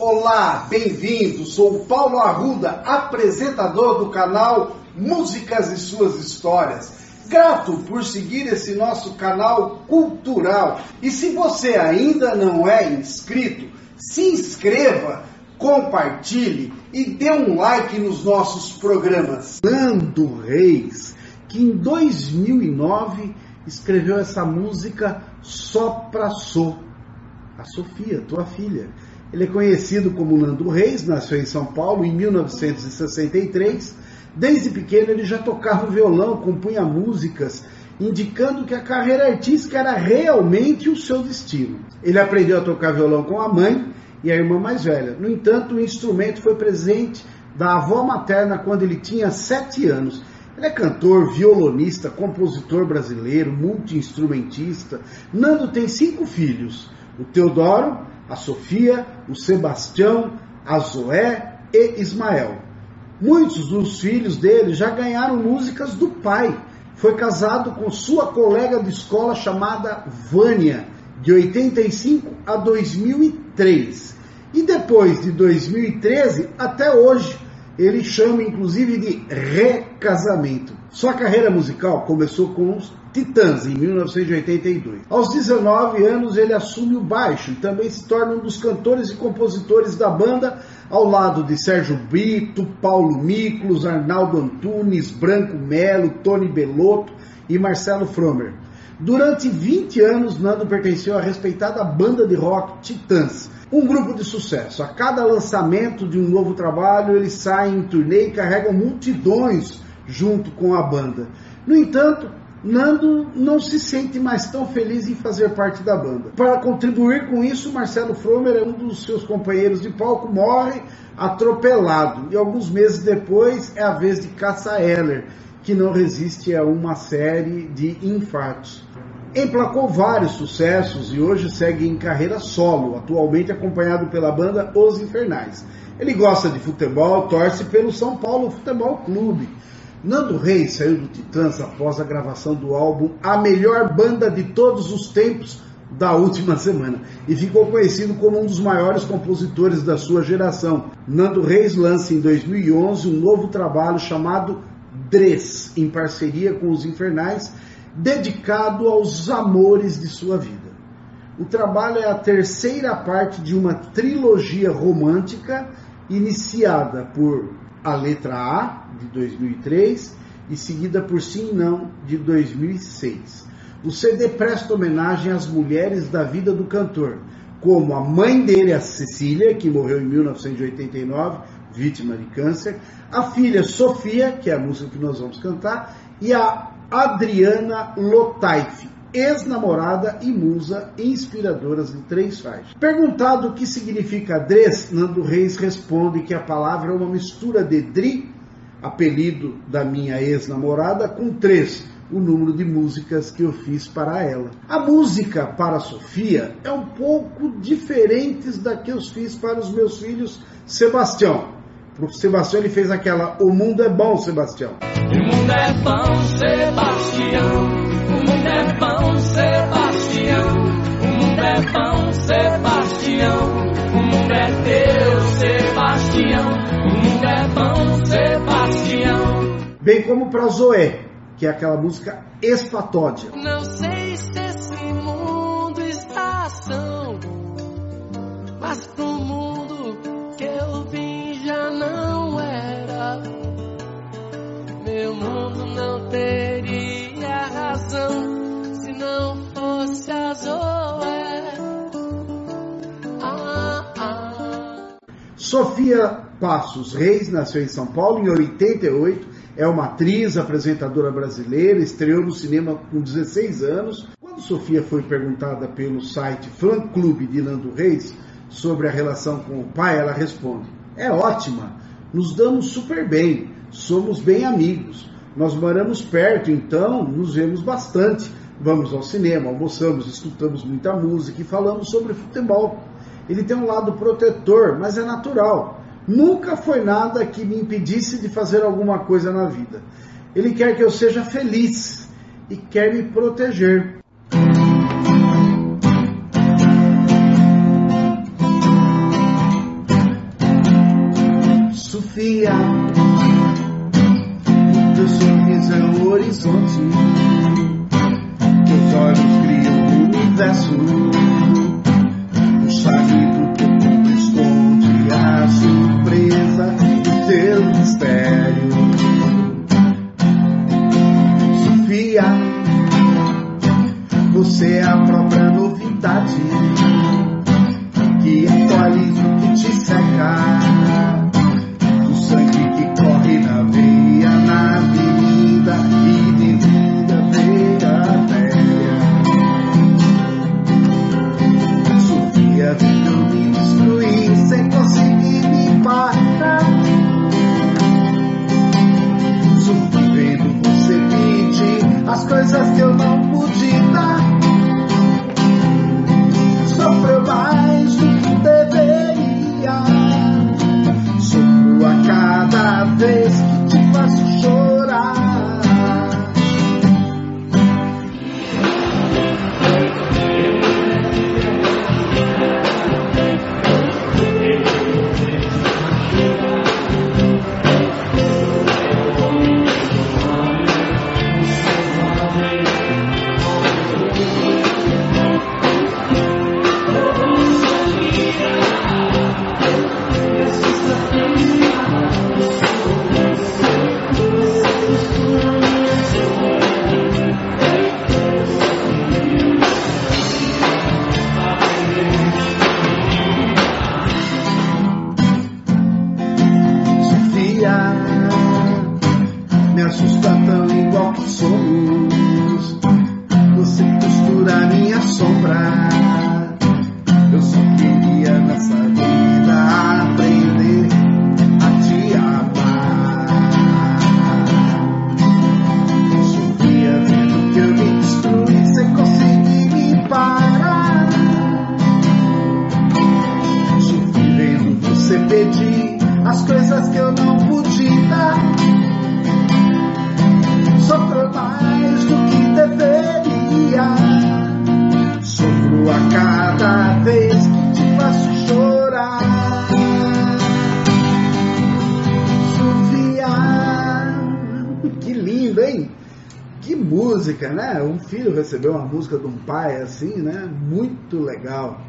Olá, bem-vindo. Sou o Paulo Arruda, apresentador do canal Músicas e Suas Histórias. Grato por seguir esse nosso canal cultural. E se você ainda não é inscrito, se inscreva, compartilhe e dê um like nos nossos programas. Nando Reis, que em 2009 escreveu essa música Só Pra Sou. A Sofia, tua filha ele é conhecido como Nando Reis, nasceu em São Paulo em 1963. Desde pequeno ele já tocava violão, compunha músicas, indicando que a carreira artística era realmente o seu destino. Ele aprendeu a tocar violão com a mãe e a irmã mais velha. No entanto, o instrumento foi presente da avó materna quando ele tinha sete anos. Ele é cantor, violonista, compositor brasileiro, multi-instrumentista. Nando tem cinco filhos: o Teodoro, a Sofia, o Sebastião, a Zoé e Ismael. Muitos dos filhos dele já ganharam músicas do pai. Foi casado com sua colega de escola chamada Vânia, de 85 a 2003. E depois de 2013 até hoje, ele chama inclusive de recasamento. Sua carreira musical começou com os Titãs, em 1982. Aos 19 anos, ele assume o baixo e também se torna um dos cantores e compositores da banda, ao lado de Sérgio Brito, Paulo Miklos, Arnaldo Antunes, Branco Melo, Tony Belotto e Marcelo Fromer. Durante 20 anos, Nando pertenceu à respeitada banda de rock Titãs, um grupo de sucesso. A cada lançamento de um novo trabalho, eles saem em turnê e carregam multidões junto com a banda. No entanto, Nando não se sente mais tão feliz em fazer parte da banda. Para contribuir com isso, Marcelo Fromer, é um dos seus companheiros de palco, morre atropelado. E alguns meses depois é a vez de Cassa Eller, que não resiste a uma série de infartos. Emplacou vários sucessos e hoje segue em carreira solo, atualmente acompanhado pela banda Os Infernais. Ele gosta de futebol, torce pelo São Paulo Futebol Clube Nando Reis saiu do Titãs após a gravação do álbum A Melhor Banda de Todos os Tempos da última semana e ficou conhecido como um dos maiores compositores da sua geração. Nando Reis lança em 2011 um novo trabalho chamado Dres, em parceria com os Infernais, dedicado aos amores de sua vida. O trabalho é a terceira parte de uma trilogia romântica iniciada por a letra A, de 2003, e seguida por Sim e Não, de 2006. O CD presta homenagem às mulheres da vida do cantor, como a mãe dele, a Cecília, que morreu em 1989, vítima de câncer, a filha Sofia, que é a música que nós vamos cantar, e a Adriana Lotaife, ex-namorada e musa inspiradoras de três faixas. Perguntado o que significa Dres, Nando Reis responde que a palavra é uma mistura de Dri, apelido da minha ex-namorada, com três, o número de músicas que eu fiz para ela. A música para Sofia é um pouco diferente da que eu fiz para os meus filhos Sebastião. Para o Sebastião ele fez aquela O mundo é bom, Sebastião. O mundo é bom, Sebastião. O mundo é bom, Sebastião. O mundo é bom, Sebastião. O mundo é teu, Sebastião. O mundo é bom, Sebastião. Bem como para Zoé, que é aquela música Espatódia. Não sei se esse mundo está ação, mas pro Sofia Passos Reis nasceu em São Paulo em 88, é uma atriz, apresentadora brasileira, estreou no cinema com 16 anos. Quando Sofia foi perguntada pelo site Fã Clube de Nando Reis sobre a relação com o pai, ela responde: É ótima, nos damos super bem, somos bem amigos. Nós moramos perto, então nos vemos bastante vamos ao cinema, almoçamos, escutamos muita música e falamos sobre futebol. Ele tem um lado protetor, mas é natural. Nunca foi nada que me impedisse de fazer alguma coisa na vida. Ele quer que eu seja feliz e quer me proteger. Sofia, teu sorriso é o horizonte. that time. cada vez que te faço chorar, Sofia. Que lindo, hein? Que música, né? Um filho recebeu uma música de um pai assim, né? Muito legal.